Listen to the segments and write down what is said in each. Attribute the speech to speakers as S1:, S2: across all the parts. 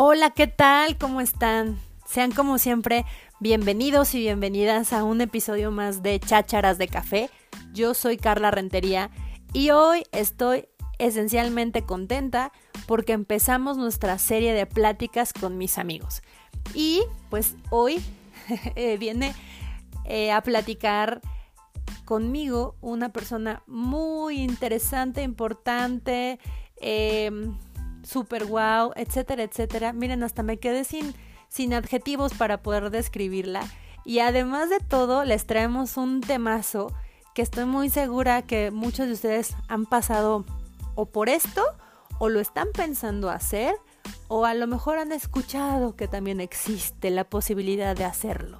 S1: Hola, ¿qué tal? ¿Cómo están? Sean como siempre bienvenidos y bienvenidas a un episodio más de Chácharas de Café. Yo soy Carla Rentería y hoy estoy esencialmente contenta porque empezamos nuestra serie de pláticas con mis amigos. Y pues hoy eh, viene eh, a platicar conmigo una persona muy interesante, importante, eh, super wow, etcétera, etcétera. Miren, hasta me quedé sin, sin adjetivos para poder describirla. Y además de todo, les traemos un temazo que estoy muy segura que muchos de ustedes han pasado o por esto o lo están pensando hacer o a lo mejor han escuchado que también existe la posibilidad de hacerlo.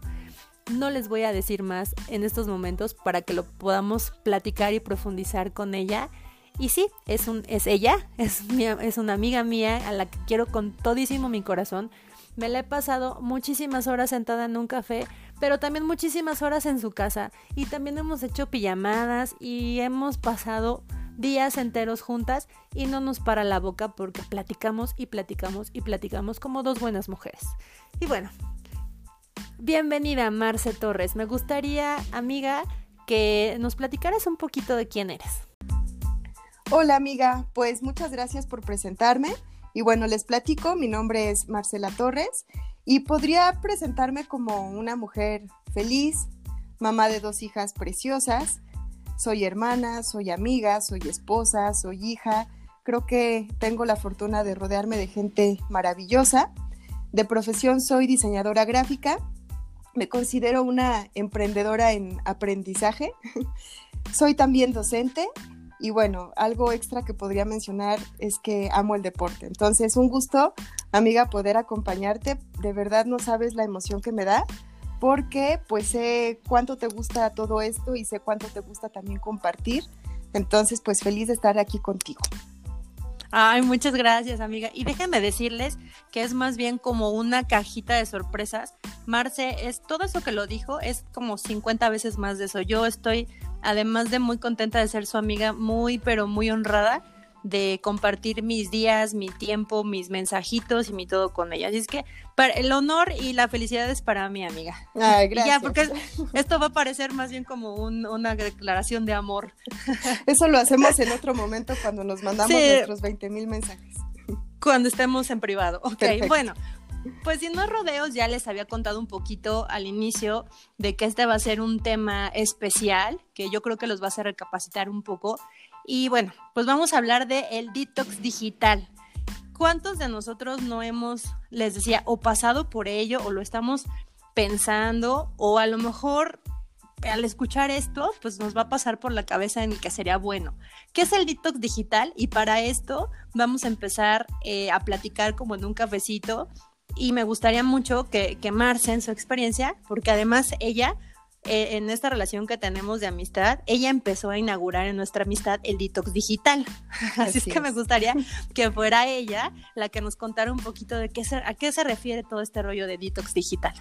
S1: No les voy a decir más en estos momentos para que lo podamos platicar y profundizar con ella y sí, es, un, es ella, es, es una amiga mía a la que quiero con todísimo mi corazón. Me la he pasado muchísimas horas sentada en un café, pero también muchísimas horas en su casa. Y también hemos hecho pijamadas y hemos pasado días enteros juntas y no nos para la boca porque platicamos y platicamos y platicamos como dos buenas mujeres. Y bueno, bienvenida Marce Torres. Me gustaría, amiga, que nos platicaras un poquito de quién eres.
S2: Hola amiga, pues muchas gracias por presentarme. Y bueno, les platico, mi nombre es Marcela Torres y podría presentarme como una mujer feliz, mamá de dos hijas preciosas. Soy hermana, soy amiga, soy esposa, soy hija. Creo que tengo la fortuna de rodearme de gente maravillosa. De profesión soy diseñadora gráfica. Me considero una emprendedora en aprendizaje. soy también docente y bueno, algo extra que podría mencionar es que amo el deporte. Entonces, un gusto, amiga, poder acompañarte. De verdad no sabes la emoción que me da porque pues sé cuánto te gusta todo esto y sé cuánto te gusta también compartir. Entonces, pues feliz de estar aquí contigo.
S1: Ay, muchas gracias, amiga. Y déjenme decirles que es más bien como una cajita de sorpresas. Marce, es todo eso que lo dijo, es como 50 veces más de eso. Yo estoy además de muy contenta de ser su amiga, muy, pero muy honrada de compartir mis días, mi tiempo, mis mensajitos y mi todo con ella. Así es que para, el honor y la felicidad es para mi amiga.
S2: Ay, gracias.
S1: ya, porque esto va a parecer más bien como una declaración de amor.
S2: Eso lo hacemos en otro momento cuando nos mandamos nuestros 20 mil mensajes.
S1: Cuando estemos en privado. Ok, bueno, pues sin más rodeos, ya les había contado un poquito al inicio de que este va a ser un tema especial, que yo creo que los va a hacer recapacitar un poco. Y bueno, pues vamos a hablar de el detox digital. ¿Cuántos de nosotros no hemos, les decía, o pasado por ello, o lo estamos pensando, o a lo mejor al escuchar esto, pues nos va a pasar por la cabeza en el que sería bueno. ¿Qué es el detox digital? Y para esto vamos a empezar eh, a platicar como en un cafecito y me gustaría mucho que, que Marce en su experiencia, porque además ella, eh, en esta relación que tenemos de amistad, ella empezó a inaugurar en nuestra amistad el detox digital. Así, es que me gustaría que fuera ella la que nos contara un poquito de qué a qué se refiere todo este rollo de detox digital.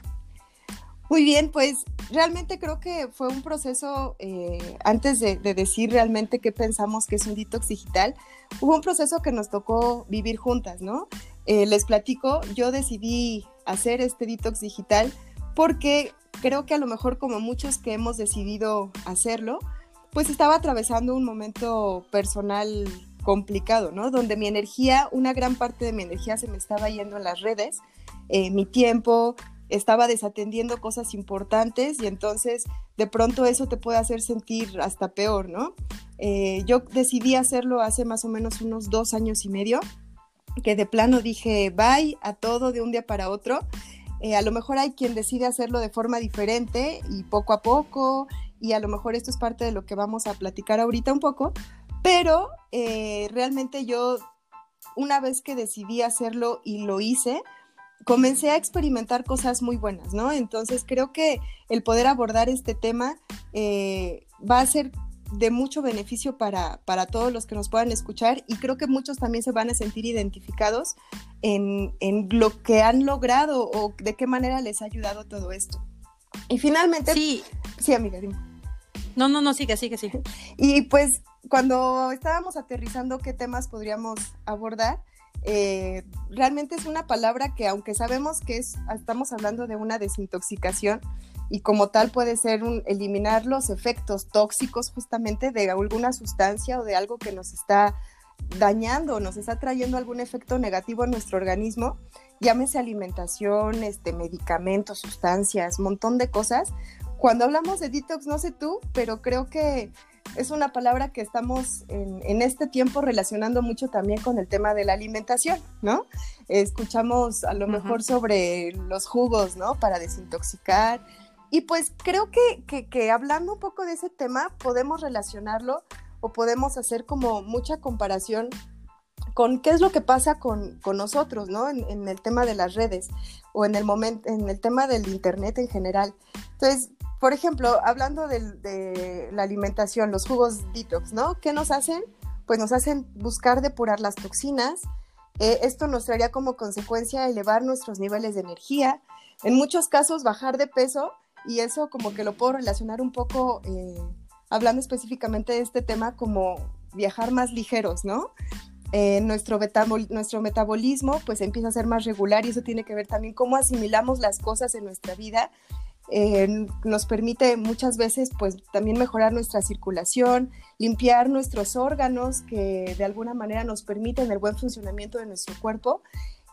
S2: Muy bien, pues realmente creo que fue un proceso, eh, antes de, de, decir realmente qué pensamos que es un detox digital, hubo un proceso que nos tocó vivir juntas, ¿no? Eh, les platico, yo decidí hacer este detox digital porque creo que a lo mejor como muchos que hemos decidido hacerlo, pues estaba atravesando un momento personal complicado, ¿no? Donde mi energía, una gran parte de mi energía se me estaba yendo en las redes, eh, mi tiempo, estaba desatendiendo cosas importantes y entonces de pronto eso te puede hacer sentir hasta peor, ¿no? Eh, yo decidí hacerlo hace más o menos unos dos años y medio que de plano dije bye a todo de un día para otro. Eh, a lo mejor hay quien decide hacerlo de forma diferente y poco a poco, y a lo mejor esto es parte de lo que vamos a platicar ahorita un poco, pero eh, realmente yo, una vez que decidí hacerlo y lo hice, comencé a experimentar cosas muy buenas, ¿no? Entonces creo que el poder abordar este tema eh, va a ser de mucho beneficio para, para, todos los que nos puedan escuchar y creo que muchos también se van a sentir identificados en, en, lo que han logrado o de qué manera les ha ayudado todo esto. Y finalmente...
S1: Sí.
S2: Sí, amiga, dime.
S1: No, no, no, sigue, sigue, sigue.
S2: Y pues cuando estábamos aterrizando qué temas podríamos abordar, eh, realmente es una palabra que aunque sabemos que es, estamos hablando de una desintoxicación y como tal puede ser un, eliminar los efectos tóxicos justamente de alguna sustancia o de algo que nos está dañando, nos está trayendo algún efecto negativo en nuestro organismo, llámese alimentación, este, medicamentos, sustancias, montón de cosas. Cuando hablamos de detox, no sé tú, pero creo que es una palabra que estamos en, este tiempo relacionando mucho también con el tema de la alimentación, ¿no? Escuchamos a lo mejor sobre los jugos, ¿no? Para desintoxicar. Y pues creo que, que, hablando un poco de ese tema, podemos relacionarlo o podemos hacer como mucha comparación con qué es lo que pasa con, con nosotros, ¿no? En, en, el tema de las redes o en el momento, en el tema del internet en general. Entonces, por ejemplo, hablando de, la alimentación, los jugos detox, ¿no? ¿Qué nos hacen? Pues nos hacen buscar depurar las toxinas. Eh, esto nos traería como consecuencia elevar nuestros niveles de energía, en muchos casos bajar de peso y eso como que lo puedo relacionar un poco, eh, hablando específicamente de este tema, como viajar más ligeros, ¿no? Eh, nuestro, nuestro metabolismo pues empieza a ser más regular y eso tiene que ver también cómo asimilamos las cosas en nuestra vida eh, nos permite muchas veces pues también mejorar nuestra circulación, limpiar nuestros órganos que de alguna manera nos permiten el buen funcionamiento de nuestro cuerpo.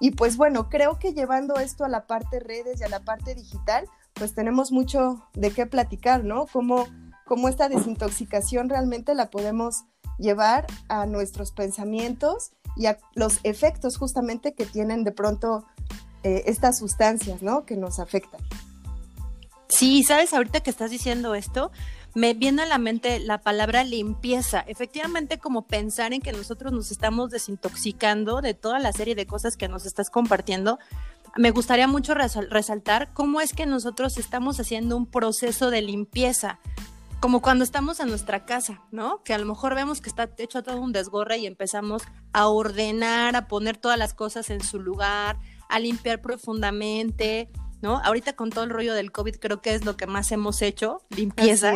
S2: Y pues bueno, creo que llevando esto a la parte redes y a la parte digital, pues tenemos mucho de qué platicar, ¿no? Cómo, cómo esta desintoxicación realmente la podemos llevar a nuestros pensamientos y a los efectos justamente que tienen de pronto eh, estas sustancias, ¿no? Que nos afectan.
S1: Sí, sabes, ahorita que estás diciendo esto, me viene a la mente la palabra limpieza. Efectivamente, como pensar en que nosotros nos estamos desintoxicando de toda la serie de cosas que nos estás compartiendo. Me gustaría mucho resaltar cómo es que nosotros estamos haciendo un proceso de limpieza, como cuando estamos en nuestra casa, ¿no? Que a lo mejor vemos que está hecho todo un desgorre y empezamos a ordenar, a poner todas las cosas en su lugar, a limpiar profundamente, ¿no? Ahorita con todo el rollo del COVID creo que es lo que más hemos hecho, limpieza.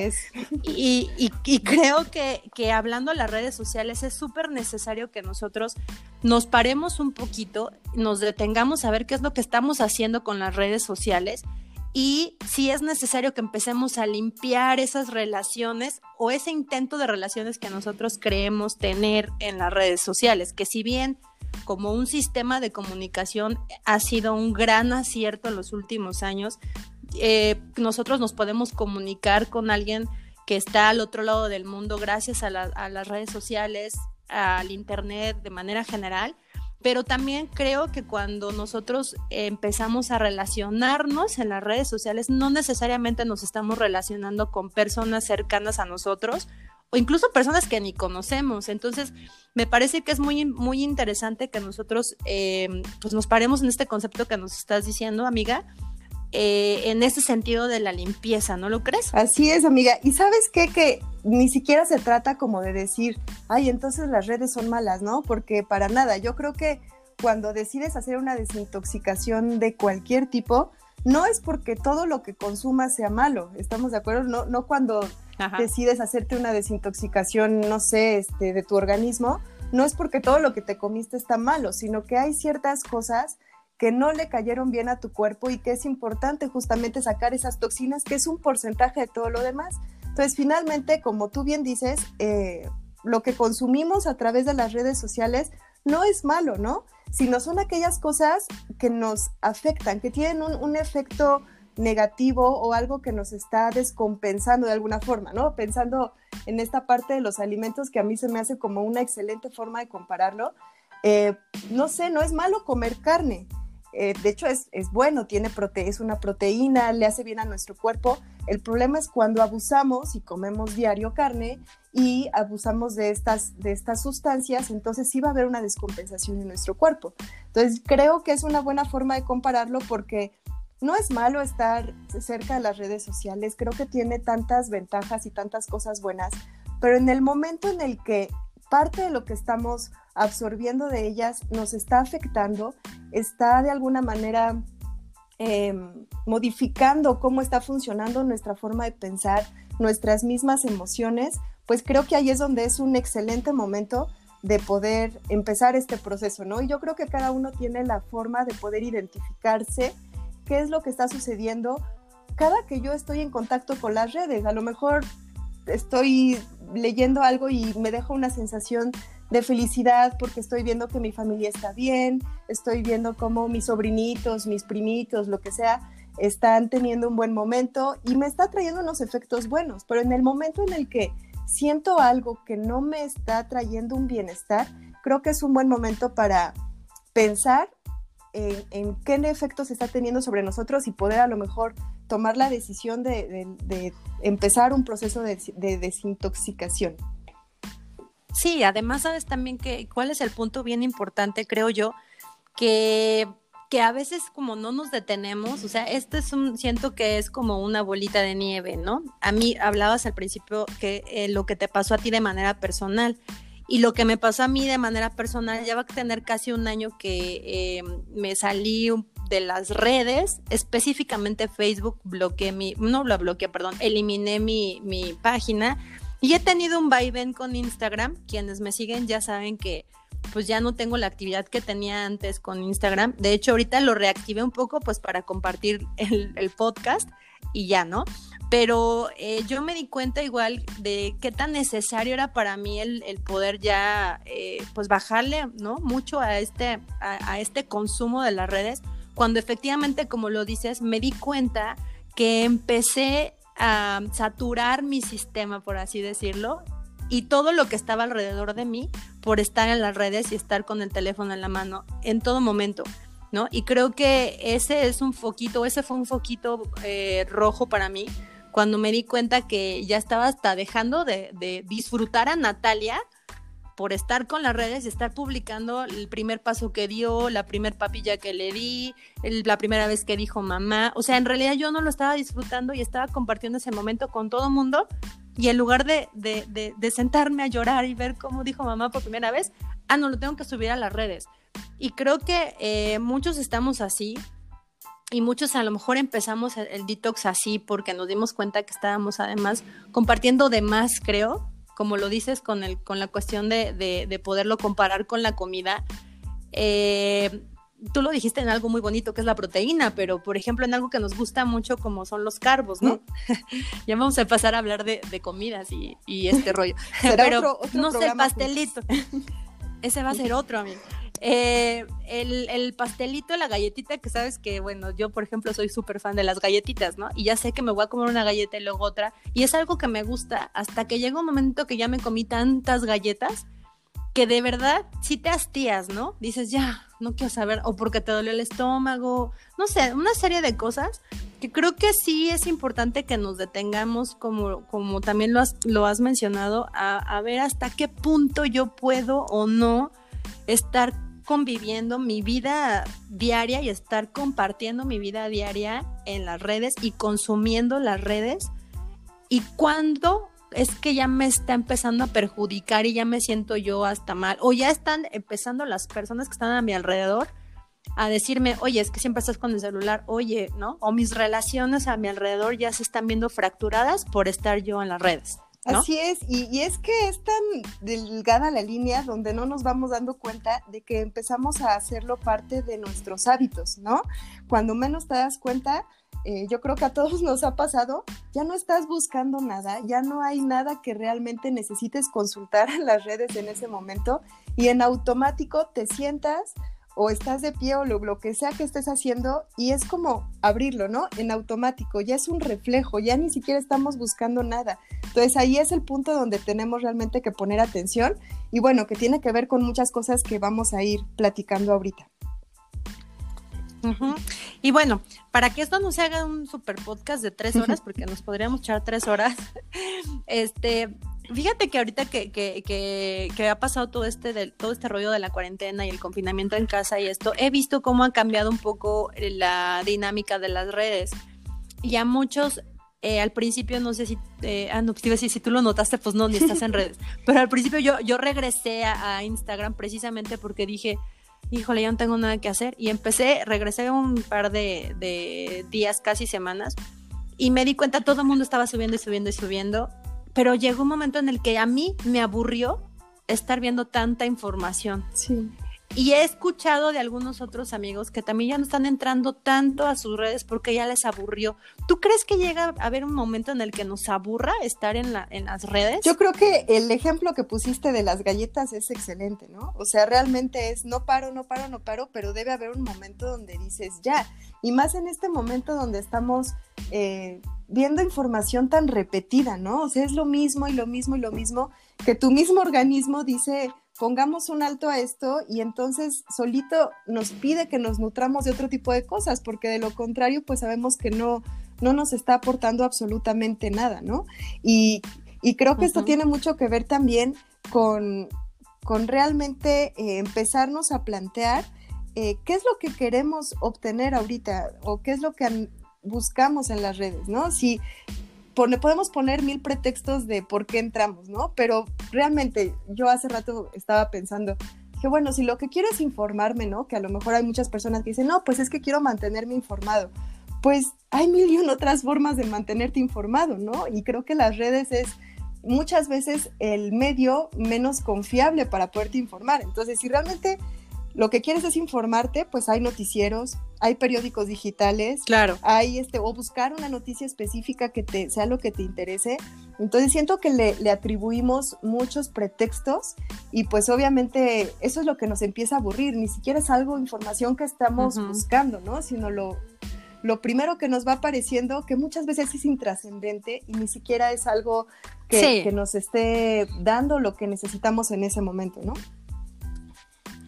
S1: Y, y, creo que, que hablando de las redes sociales es súper necesario que nosotros nos paremos un poquito, nos detengamos a ver qué es lo que estamos haciendo con las redes sociales y si es necesario que empecemos a limpiar esas relaciones o ese intento de relaciones que nosotros creemos tener en las redes sociales, que si bien como un sistema de comunicación ha sido un gran acierto en los últimos años. Eh, nosotros nos podemos comunicar con alguien que está al otro lado del mundo gracias a, las redes sociales, al Internet de manera general, pero también creo que cuando nosotros empezamos a relacionarnos en las redes sociales, no necesariamente nos estamos relacionando con personas cercanas a nosotros o incluso personas que ni conocemos. Entonces, me parece que es muy, muy interesante que nosotros eh, pues nos paremos en este concepto que nos estás diciendo, amiga, eh, en ese sentido de la limpieza, ¿no lo crees?
S2: Así es, amiga. Y sabes qué? Que ni siquiera se trata como de decir, ay, entonces las redes son malas, ¿no? Porque para nada, yo creo que cuando decides hacer una desintoxicación de cualquier tipo, no es porque todo lo que consumas sea malo, ¿estamos de acuerdo? No, no cuando decides hacerte una desintoxicación, no sé, este, de tu organismo, no es porque todo lo que te comiste está malo, sino que hay ciertas cosas que no le cayeron bien a tu cuerpo y que es importante justamente sacar esas toxinas, que es un porcentaje de todo lo demás. Entonces, finalmente, como tú bien dices, eh, lo que consumimos a través de las redes sociales no es malo, ¿no? Sino son aquellas cosas que nos afectan, que tienen un, un efecto negativo o algo que nos está descompensando de alguna forma, ¿no? Pensando en esta parte de los alimentos que a mí se me hace como una excelente forma de compararlo. Eh, no sé, no es malo comer carne. Eh, de hecho, es, bueno, tiene prote es una proteína, le hace bien a nuestro cuerpo. El problema es cuando abusamos y comemos diario carne y abusamos de estas, de estas sustancias, entonces sí va a haber una descompensación en nuestro cuerpo. Entonces, creo que es una buena forma de compararlo porque no es malo estar cerca de las redes sociales, creo que tiene tantas ventajas y tantas cosas buenas, pero en el momento en el que parte de lo que estamos absorbiendo de ellas nos está afectando, está de alguna manera em, modificando cómo está funcionando nuestra forma de pensar, nuestras mismas emociones, pues creo que ahí es donde es un excelente momento de poder empezar este proceso, ¿no? Y yo creo que cada uno tiene la forma de poder identificarse qué es lo que está sucediendo cada que yo estoy en contacto con las redes. A lo mejor estoy leyendo algo y me deja una sensación de felicidad porque estoy viendo que mi familia está bien, estoy viendo cómo mis sobrinitos, mis primitos, lo que sea, están teniendo un buen momento y me está trayendo unos efectos buenos, pero en el momento en el que siento algo que no me está trayendo un bienestar, creo que es un buen momento para pensar en, qué efectos está teniendo sobre nosotros y poder a lo mejor tomar la decisión de, empezar un proceso de, desintoxicación.
S1: Sí, además sabes también que cuál es el punto bien importante, creo yo, que que a veces como no nos detenemos, o sea, esto es un, siento que es como una bolita de nieve, ¿no? A mí hablabas al principio que eh, lo que te pasó a ti de manera personal y lo que me pasó a mí de manera personal ya va a tener casi un año que eh, me salí de las redes, específicamente Facebook, bloqueé mi, no lo bloqueé, perdón, eliminé mi, mi página y he tenido un vaivén con Instagram, quienes me siguen ya saben que pues ya no tengo la actividad que tenía antes con Instagram. De hecho, ahorita lo reactivé un poco pues para compartir el, podcast y ya, ¿no? Pero eh, yo me di cuenta igual de qué tan necesario era para mí el, poder ya eh, pues bajarle, ¿no? Mucho a este, a este consumo de las redes, cuando efectivamente, como lo dices, me di cuenta que empecé a saturar mi sistema, por así decirlo, y todo lo que estaba alrededor de mí por estar en las redes y estar con el teléfono en la mano en todo momento, ¿no? Y creo que ese es un foquito, ese fue un foquito eh, rojo para mí cuando me di cuenta que ya estaba hasta dejando de, disfrutar a Natalia por estar con las redes y estar publicando el primer paso que dio, la primer papilla que le di, la primera vez que dijo mamá. O sea, en realidad yo no lo estaba disfrutando y estaba compartiendo ese momento con todo mundo. Y en lugar de, de, sentarme a llorar y ver cómo dijo mamá por primera vez, ah, no, lo tengo que subir a las redes. Y creo que eh, muchos estamos así, y muchos a lo mejor empezamos el, detox así porque nos dimos cuenta que estábamos además compartiendo de más, creo, como lo dices, con, el, con la cuestión de, de, poderlo comparar con la comida. Eh, tú lo dijiste en algo muy bonito que es la proteína, pero por ejemplo en algo que nos gusta mucho como son los carbos, ¿no? ya vamos a pasar a hablar de, comidas y, este rollo. pero no sé, pastelito. Ese va a ser otro, amigo. Eh, el, el, pastelito, la galletita, que sabes que, bueno, yo por ejemplo soy súper fan de las galletitas, ¿no? Y ya sé que me voy a comer una galleta y luego otra, y es algo que me gusta, hasta que llega un momento que ya me comí tantas galletas que de verdad si te hastías, ¿no? Dices, ya, no quiero saber, o porque te dolió el estómago, no sé, una serie de cosas que creo que sí es importante que nos detengamos, como, como también lo has, lo has mencionado, a, a ver hasta qué punto yo puedo o no estar conviviendo mi vida diaria y estar compartiendo mi vida diaria en las redes y consumiendo las redes y cuando es que ya me está empezando a perjudicar y ya me siento yo hasta mal o ya están empezando las personas que están a mi alrededor a decirme, oye, es que siempre estás con el celular, oye, ¿no? O mis relaciones a mi alrededor ya se están viendo fracturadas por estar yo en las redes.
S2: Así es, y, es que es tan delgada la línea donde no nos vamos dando cuenta de que empezamos a hacerlo parte de nuestros hábitos, ¿no? Cuando menos te das cuenta, eh, yo creo que a todos nos ha pasado, ya no estás buscando nada, ya no hay nada que realmente necesites consultar en las redes en ese momento y en automático te sientas o estás de pie o lo, que sea que estés haciendo y es como abrirlo, ¿no? En automático, ya es un reflejo, ya ni siquiera estamos buscando nada. Entonces ahí es el punto donde tenemos realmente que poner atención y bueno, que tiene que ver con muchas cosas que vamos a ir platicando ahorita.
S1: Y bueno, para que esto no se haga un super podcast de tres horas, porque nos podríamos echar tres horas, este, Fíjate que ahorita que, que, que, ha pasado todo este, de, todo este rollo de la cuarentena y el confinamiento en casa y esto, he visto cómo ha cambiado un poco la dinámica de las redes. Y a muchos, eh, al principio, no sé si, eh, ah, no, si, si tú lo notaste, pues no, ni estás en redes. Pero al principio yo, yo regresé a, Instagram precisamente porque dije, híjole, ya no tengo nada que hacer. Y empecé, regresé un par de, de días, casi semanas, y me di cuenta, todo el mundo estaba subiendo y subiendo y subiendo pero llegó un momento en el que a mí me aburrió estar viendo tanta información.
S2: Sí.
S1: Y he escuchado de algunos otros amigos que también ya no están entrando tanto a sus redes porque ya les aburrió. ¿Tú crees que llega a haber un momento en el que nos aburra estar en, la, en las redes?
S2: Yo creo que el ejemplo que pusiste de las galletas es excelente, ¿no? O sea, realmente es no paro, no paro, no paro, pero debe haber un momento donde dices ya. Y más en este momento donde estamos eh, viendo información tan repetida, ¿no? O sea, es lo mismo y lo mismo y lo mismo que tu mismo organismo dice pongamos un alto a esto y entonces solito nos pide que nos nutramos de otro tipo de cosas, porque de lo contrario, pues sabemos que no, no nos está aportando absolutamente nada, ¿no? Y, creo que esto tiene mucho que ver también con, con realmente eh, empezarnos a plantear eh, qué es lo que queremos obtener ahorita o qué es lo que buscamos en las redes, ¿no? Si podemos poner mil pretextos de por qué entramos, ¿no? Pero realmente yo hace rato estaba pensando, que bueno, si lo que quiero es informarme, ¿no? Que a lo mejor hay muchas personas que dicen, no, pues es que quiero mantenerme informado. Pues hay mil y otras formas de mantenerte informado, ¿no? Y creo que las redes es muchas veces el medio menos confiable para poderte informar. Entonces, si realmente lo que quieres es informarte, pues hay noticieros, hay periódicos digitales,
S1: claro.
S2: hay este, o buscar una noticia específica que te sea lo que te interese. Entonces siento que le, atribuimos muchos pretextos y pues obviamente eso es lo que nos empieza a aburrir, ni siquiera es algo, información que estamos buscando, ¿no? Sino lo, lo primero que nos va apareciendo, que muchas veces es intrascendente y ni siquiera es algo que, que nos esté dando lo que necesitamos en ese momento, ¿no?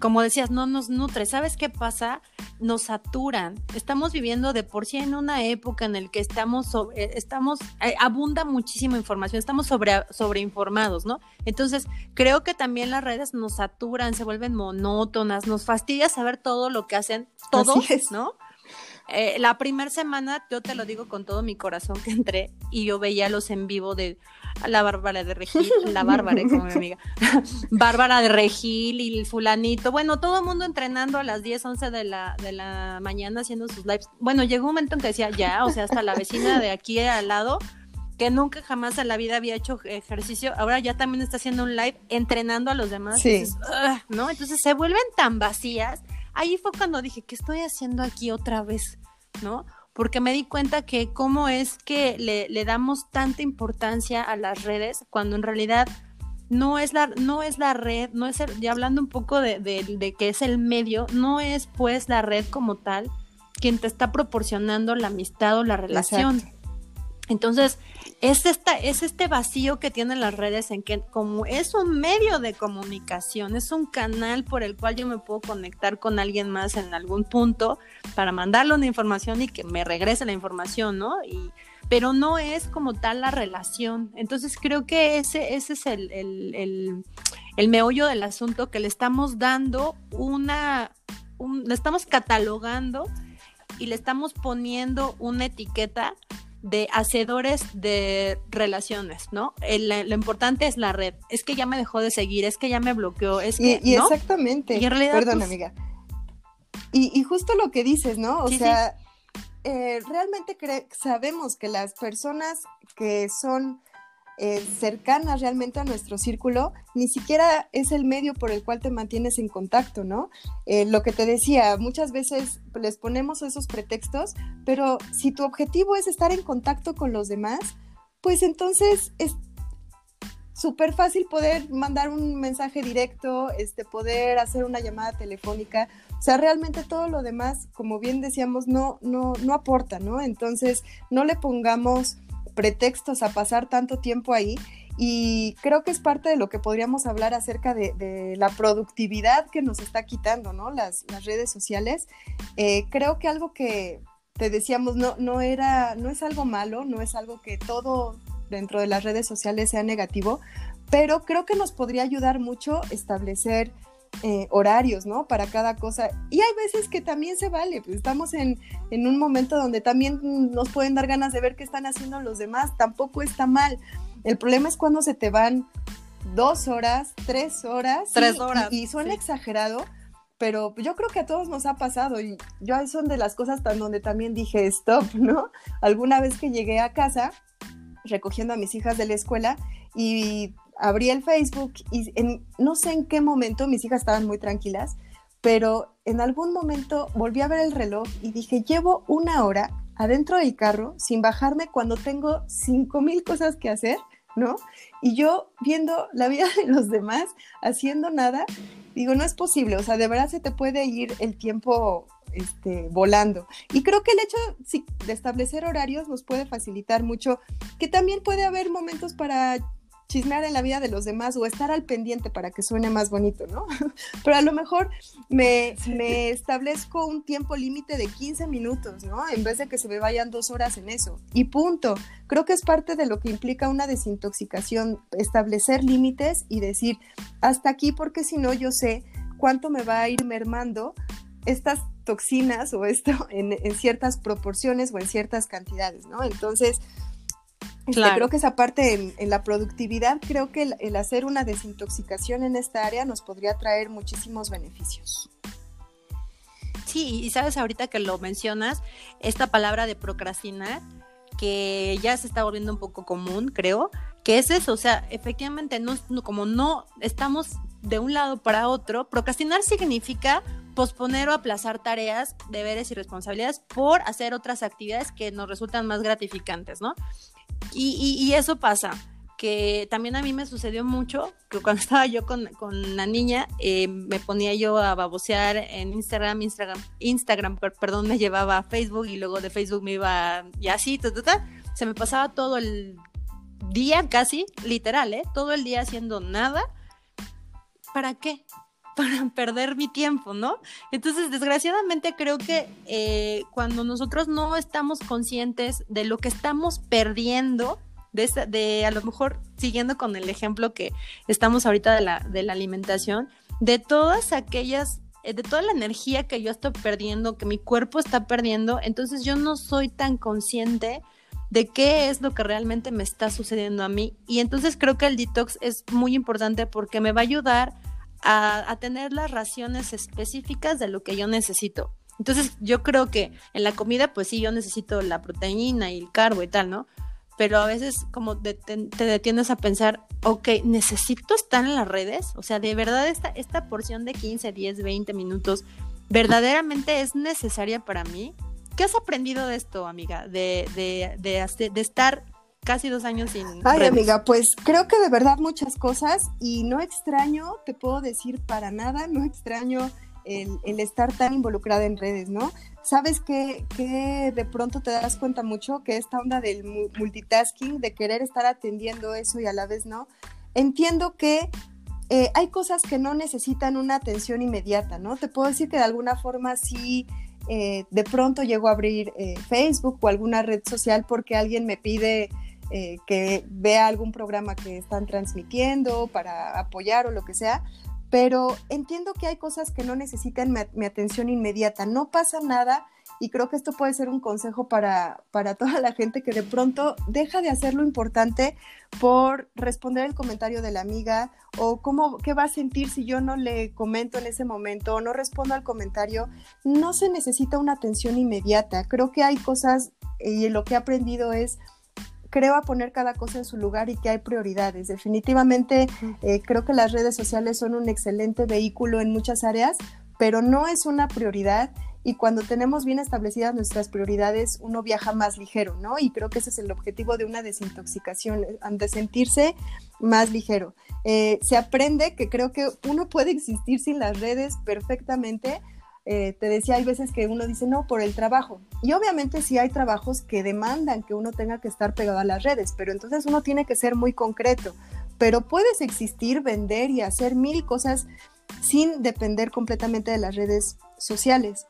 S1: Como decías, no nos nutre. ¿Sabes qué pasa? Nos saturan. Estamos viviendo de por sí en una época en la que estamos, sobre, estamos, eh, abunda muchísima información, estamos sobre, sobreinformados, ¿no? Entonces, creo que también las redes nos saturan, se vuelven monótonas, nos fastidia saber todo lo que hacen todos, ¿no? Eh, la primera semana, yo te lo digo con todo mi corazón que entré y yo veía los en vivo de la Bárbara de Regil, la Bárbara, como mi amiga, Bárbara de Regil y el fulanito, bueno, todo el mundo entrenando a las 10, 11 de la, de la mañana haciendo sus lives. Bueno, llegó un momento en que decía, ya, o sea, hasta la vecina de aquí al lado, que nunca jamás en la vida había hecho ejercicio, ahora ya también está haciendo un live entrenando a los demás.
S2: Sí.
S1: ¿no? Entonces se vuelven tan vacías. Ahí fue cuando dije, ¿qué estoy haciendo aquí otra vez? ¿No? Porque me di cuenta que cómo es que le, damos tanta importancia a las redes cuando en realidad no es la, no es la red, no es el, ya hablando un poco de, de, que es el medio, no es pues la red como tal quien te está proporcionando la amistad o la relación. Entonces, es, esta, es este vacío que tienen las redes en que como es un medio de comunicación, es un canal por el cual yo me puedo conectar con alguien más en algún punto para mandarle una información y que me regrese la información, ¿no? Y, pero no es como tal la relación. Entonces creo que ese, ese es el, el, el, meollo del asunto, que le estamos dando una, le estamos catalogando y le estamos poniendo una etiqueta de hacedores de relaciones, ¿no? lo importante es la red. Es que ya me dejó de seguir, es que ya me bloqueó, es que.
S2: Y, exactamente. Perdón, pues, amiga. Y, justo lo que dices, ¿no? O sea, eh, realmente sabemos que las personas que son eh, cercanas realmente a nuestro círculo, ni siquiera es el medio por el cual te mantienes en contacto, ¿no? Eh, lo que te decía, muchas veces les ponemos esos pretextos, pero si tu objetivo es estar en contacto con los demás, pues entonces es súper fácil poder mandar un mensaje directo, este, poder hacer una llamada telefónica. O sea, realmente todo lo demás, como bien decíamos, no, no, no aporta, ¿no? Entonces, no le pongamos pretextos a pasar tanto tiempo ahí. Y creo que es parte de lo que podríamos hablar acerca de, la productividad que nos está quitando, ¿no? Las, redes sociales. Eh, creo que algo que te decíamos no, no era, no es algo malo, no es algo que todo dentro de las redes sociales sea negativo, pero creo que nos podría ayudar mucho establecer eh, horarios, ¿no? Para cada cosa. Y hay veces que también se vale, pues estamos en, en, un momento donde también nos pueden dar ganas de ver qué están haciendo los demás, tampoco está mal. El problema es cuando se te van dos horas, tres horas.
S1: Tres horas.
S2: Y, suena exagerado, pero yo creo que a todos nos ha pasado y yo son de las cosas tan donde también dije stop, ¿no? Alguna vez que llegué a casa recogiendo a mis hijas de la escuela y abrí el Facebook y en, no sé en qué momento, mis hijas estaban muy tranquilas, pero en algún momento volví a ver el reloj y dije, llevo una hora adentro del carro sin bajarme cuando tengo cinco mil cosas que hacer, ¿no? Y yo viendo la vida de los demás, haciendo nada, digo, no es posible, o sea, de verdad se te puede ir el tiempo este, volando. Y creo que el hecho de establecer horarios nos puede facilitar mucho, que también puede haber momentos para chismear en la vida de los demás o estar al pendiente para que suene más bonito, ¿no? Pero a lo mejor me, me establezco un tiempo límite de 15 minutos, ¿no? En vez de que se me vayan dos horas en eso. Y punto. Creo que es parte de lo que implica una desintoxicación, establecer límites y decir, hasta aquí porque si no yo sé cuánto me va a ir mermando estas toxinas o esto en, en ciertas proporciones o en ciertas cantidades, ¿no? Entonces, este, creo que esa parte en, la productividad, creo que el, hacer una desintoxicación en esta área nos podría traer muchísimos beneficios.
S1: Sí, y sabes ahorita que lo mencionas, esta palabra de procrastinar, que ya se está volviendo un poco común, creo, que es eso, o sea, efectivamente, no, como no estamos de un lado para otro, procrastinar significa posponer o aplazar tareas, deberes y responsabilidades por hacer otras actividades que nos resultan más gratificantes, ¿no? Y, eso pasa, que también a mí me sucedió mucho, que cuando estaba yo con, la niña, eh, me ponía yo a babosear en Instagram, Instagram, Instagram, perdón, me llevaba a Facebook y luego de Facebook me iba y así, se me pasaba todo el día casi, literal, ¿eh? Todo el día haciendo nada. ¿Para qué? Para perder mi tiempo, ¿no? Entonces, desgraciadamente creo que eh, cuando nosotros no estamos conscientes de lo que estamos perdiendo, de, a lo mejor siguiendo con el ejemplo que estamos ahorita de la, de la alimentación, de todas aquellas, eh, de toda la energía que yo estoy perdiendo, que mi cuerpo está perdiendo, entonces yo no soy tan consciente de qué es lo que realmente me está sucediendo a mí. Y entonces creo que el detox es muy importante porque me va a ayudar a, tener las raciones específicas de lo que yo necesito. Entonces yo creo que en la comida, pues sí, yo necesito la proteína y el carbo y tal, ¿no? Pero a veces como te, detienes a pensar, ok, necesito estar en las redes, o sea, de verdad esta, esta porción de 15, 10, 20 minutos verdaderamente es necesaria para mí. ¿Qué has aprendido de esto, amiga? De, de, de, de estar casi dos años sin.
S2: Ay, amiga, pues creo que de verdad muchas cosas y no extraño, te puedo decir para nada, no extraño el, estar tan involucrada en redes, ¿no? Sabes que, que, de pronto te das cuenta mucho que esta onda del multitasking, de querer estar atendiendo eso y a la vez no, entiendo que eh, hay cosas que no necesitan una atención inmediata, ¿no? Te puedo decir que de alguna forma sí. Eh, de pronto llego a abrir eh, Facebook o alguna red social porque alguien me pide eh, que vea algún programa que están transmitiendo para apoyar o lo que sea, pero entiendo que hay cosas que no necesitan mi, atención inmediata, no pasa nada y creo que esto puede ser un consejo para, para toda la gente que de pronto deja de hacer lo importante por responder el comentario de la amiga o cómo, qué va a sentir si yo no le comento en ese momento o no respondo al comentario. No se necesita una atención inmediata. Creo que hay cosas y lo que he aprendido es creo a poner cada cosa en su lugar y que hay prioridades. Definitivamente eh, creo que las redes sociales son un excelente vehículo en muchas áreas, pero no es una prioridad y cuando tenemos bien establecidas nuestras prioridades, uno viaja más ligero, ¿no? Y creo que ese es el objetivo de una desintoxicación, eh, de sentirse más ligero. Eh, se aprende que creo que uno puede existir sin las redes perfectamente, eh, te decía, hay veces que uno dice, no, por el trabajo. Y obviamente sí hay trabajos que demandan que uno tenga que estar pegado a las redes, pero entonces uno tiene que ser muy concreto. Pero puedes existir, vender y hacer mil cosas sin depender completamente de las redes sociales.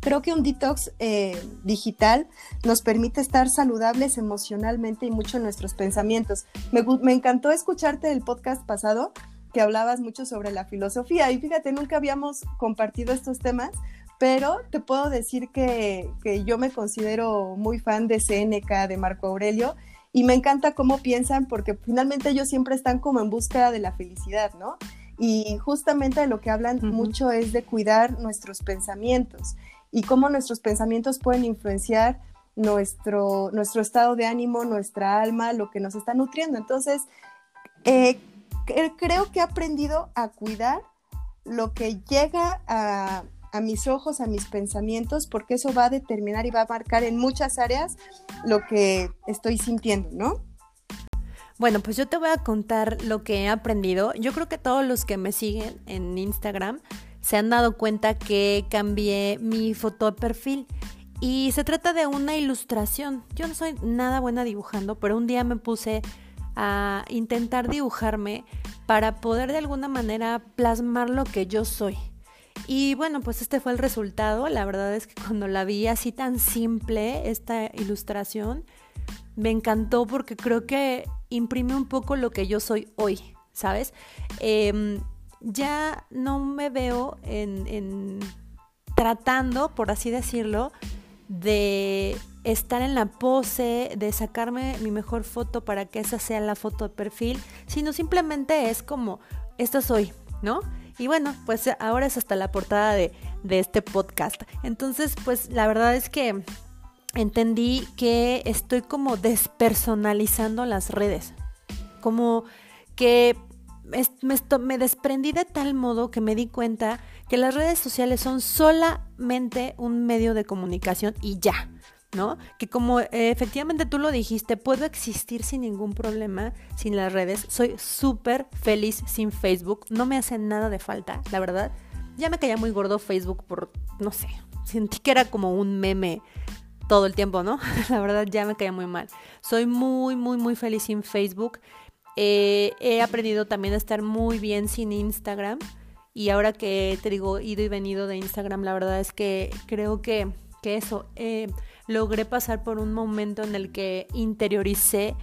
S2: Creo que un detox eh, digital nos permite estar saludables emocionalmente y mucho en nuestros pensamientos. Me, me encantó escucharte el podcast pasado que hablabas mucho sobre la filosofía y fíjate, nunca habíamos compartido estos temas, pero te puedo decir que, yo me considero muy fan de Seneca, de Marco Aurelio, y me encanta cómo piensan porque finalmente ellos siempre están como en búsqueda de la felicidad, ¿no? Y justamente de lo que hablan mucho es de cuidar nuestros pensamientos y cómo nuestros pensamientos pueden influenciar nuestro, nuestro estado de ánimo, nuestra alma, lo que nos está nutriendo. Entonces, eh, creo que he aprendido a cuidar lo que llega a, a mis ojos, a mis pensamientos, porque eso va a determinar y va a marcar en muchas áreas lo que estoy sintiendo, ¿no?
S1: Bueno, pues yo te voy a contar lo que he aprendido. Yo creo que todos los que me siguen en Instagram se han dado cuenta que cambié mi foto de perfil. Y se trata de una ilustración. Yo no soy nada buena dibujando, pero un día me puse a intentar dibujarme para poder de alguna manera plasmar lo que yo soy. Y bueno, pues este fue el resultado. La verdad es que cuando la vi así tan simple, esta ilustración, me encantó porque creo que imprime un poco lo que yo soy hoy, ¿sabes? Em, ya no me veo en, tratando, por así decirlo, de estar en la pose, de sacarme mi mejor foto para que esa sea la foto de perfil, sino simplemente es como, esta soy, ¿no? Y bueno, pues ahora es hasta la portada de, de este podcast. Entonces, pues la verdad es que entendí que estoy como despersonalizando las redes, como que me, desprendí de tal modo que me di cuenta que las redes sociales son solamente un medio de comunicación y ya, ¿no? Que como eh, efectivamente tú lo dijiste, puedo existir sin ningún problema sin las redes. Soy súper feliz sin Facebook, no me hace nada de falta, la verdad. Ya me caía muy gordo Facebook por, no sé, sentí que era como un meme todo el tiempo, ¿no? La verdad ya me caía muy mal. Soy muy, muy, muy feliz sin Facebook. Eh, he aprendido también a estar muy bien sin Instagram. Y ahora que te digo, ido y venido de Instagram, la verdad es que creo que, que eso, eh, logré pasar por un momento en el que interioricé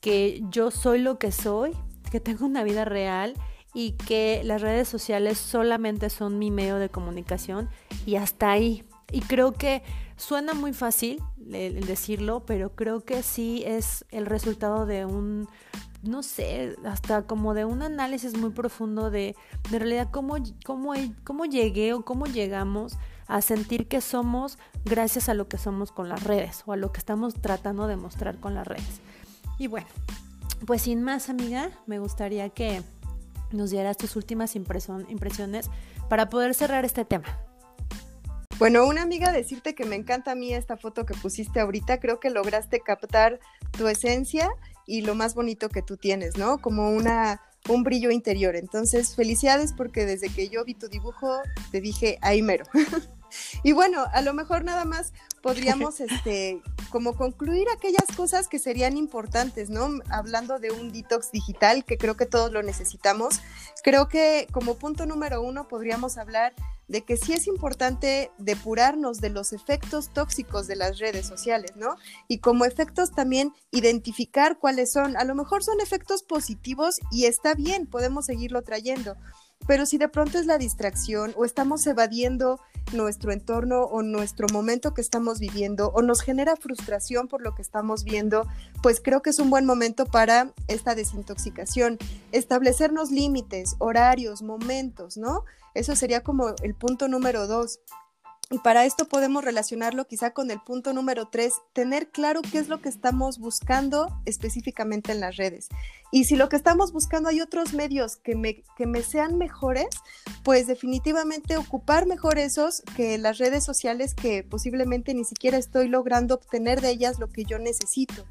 S1: que yo soy lo que soy, que tengo una vida real y que las redes sociales solamente son mi medio de comunicación y hasta ahí. Y creo que Suena muy fácil el, decirlo, pero creo que sí es el resultado de un, no sé, hasta como de un análisis muy profundo de, de realidad cómo, cómo, cómo llegué o cómo llegamos a sentir que somos gracias a lo que somos con las redes o a lo que estamos tratando de mostrar con las redes. Y bueno, pues sin más amiga, me gustaría que nos dieras tus últimas impresiones para poder cerrar este tema.
S2: Bueno, una amiga decirte que me encanta a mí esta foto que pusiste ahorita, creo que lograste captar tu esencia y lo más bonito que tú tienes, ¿no? Como una un brillo interior. Entonces, felicidades porque desde que yo vi tu dibujo te dije, ahí mero. y bueno, a lo mejor nada más podríamos, este, como concluir aquellas cosas que serían importantes, ¿no? Hablando de un detox digital, que creo que todos lo necesitamos. Creo que como punto número uno podríamos hablar de que sí es importante depurarnos de los efectos tóxicos de las redes sociales, ¿no? Y como efectos también identificar cuáles son. A lo mejor son efectos positivos y está bien, podemos seguirlo trayendo, pero si de pronto es la distracción o estamos evadiendo nuestro entorno o nuestro momento que estamos viviendo o nos genera frustración por lo que estamos viendo, pues creo que es un buen momento para esta desintoxicación. Establecernos límites, horarios, momentos, ¿no? Eso sería como el punto número dos. Y para esto podemos relacionarlo quizá con el punto número tres, tener claro qué es lo que estamos buscando específicamente en las redes. Y si lo que estamos buscando hay otros medios que me, que me sean mejores, pues definitivamente ocupar mejor esos que las redes sociales que posiblemente ni siquiera estoy logrando obtener de ellas lo que yo necesito.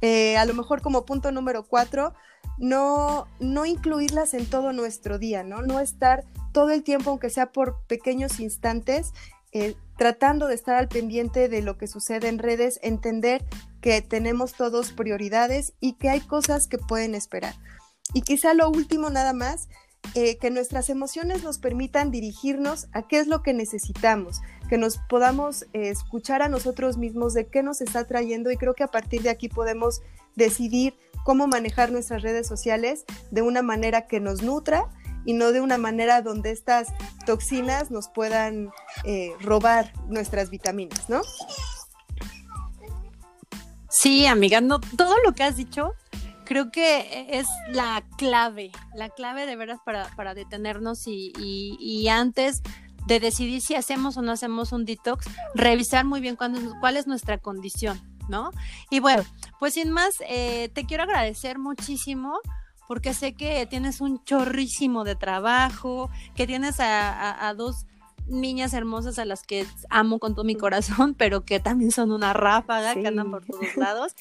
S2: Eh, a lo mejor como punto número cuatro, no, no incluirlas en todo nuestro día, ¿no? No estar todo el tiempo, aunque sea por pequeños instantes, eh, tratando de estar al pendiente de lo que sucede en redes, entender que tenemos todos prioridades y que hay cosas que pueden esperar. Y quizá lo último nada más, eh, que nuestras emociones nos permitan dirigirnos a qué es lo que necesitamos, que nos podamos eh, escuchar a nosotros mismos de qué nos está trayendo y creo que a partir de aquí podemos decidir cómo manejar nuestras redes sociales de una manera que nos nutra y no de una manera donde estas toxinas nos puedan eh, robar nuestras vitaminas, ¿no?
S1: Sí, amiga, no, todo lo que has dicho creo que es la clave, la clave de veras para, detenernos y, y, antes de decidir si hacemos o no hacemos un detox, revisar muy bien cuál es nuestra condición, ¿no? Y bueno, pues sin más, eh, te quiero agradecer muchísimo porque sé que tienes un chorrísimo de trabajo, que tienes a, dos niñas hermosas a las que amo con todo mi corazón, pero que también son una ráfaga, que andan por todos lados.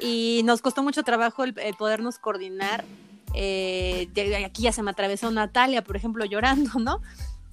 S1: Y nos costó mucho trabajo el, podernos coordinar. Eh, aquí ya se me atravesó Natalia, por ejemplo, llorando, ¿no?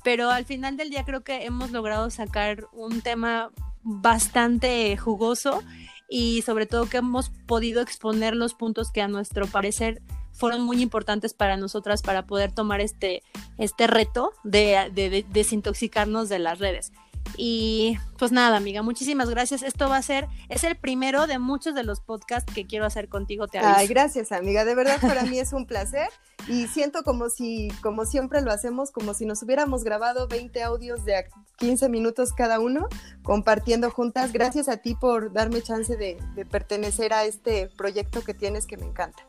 S1: Pero al final del día creo que hemos logrado sacar un tema bastante jugoso y sobre todo que hemos podido exponer los puntos que a nuestro parecer fueron muy importantes para nosotras para poder tomar este, este reto de, desintoxicarnos de las redes. Y pues nada, amiga, muchísimas gracias. Esto va a ser, es el primero de muchos de los podcasts que quiero hacer contigo, te
S2: Ay, gracias, amiga. De verdad, para mí es un placer. Y siento como si, como siempre lo hacemos, como si nos hubiéramos grabado 20 audios de 15 minutos cada uno, compartiendo juntas. Gracias a ti por darme chance de pertenecer a este proyecto que tienes que me encanta.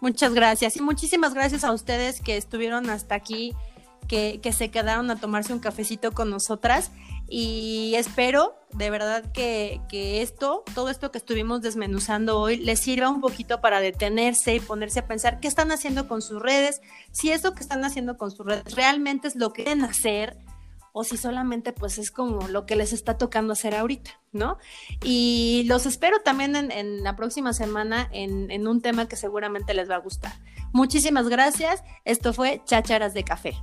S1: Muchas gracias. Y muchísimas gracias a ustedes que estuvieron hasta aquí, que, se quedaron a tomarse un cafecito con nosotras. Y espero de verdad que, que, esto, todo esto que estuvimos desmenuzando hoy, les sirva un poquito para detenerse y ponerse a pensar qué están haciendo con sus redes, si eso que están haciendo con sus redes realmente es lo que quieren hacer o si solamente pues es como lo que les está tocando hacer ahorita, ¿no? Y los espero también en, la próxima semana en, en un tema que seguramente les va a gustar. Muchísimas gracias. Esto fue Chácharas de Café.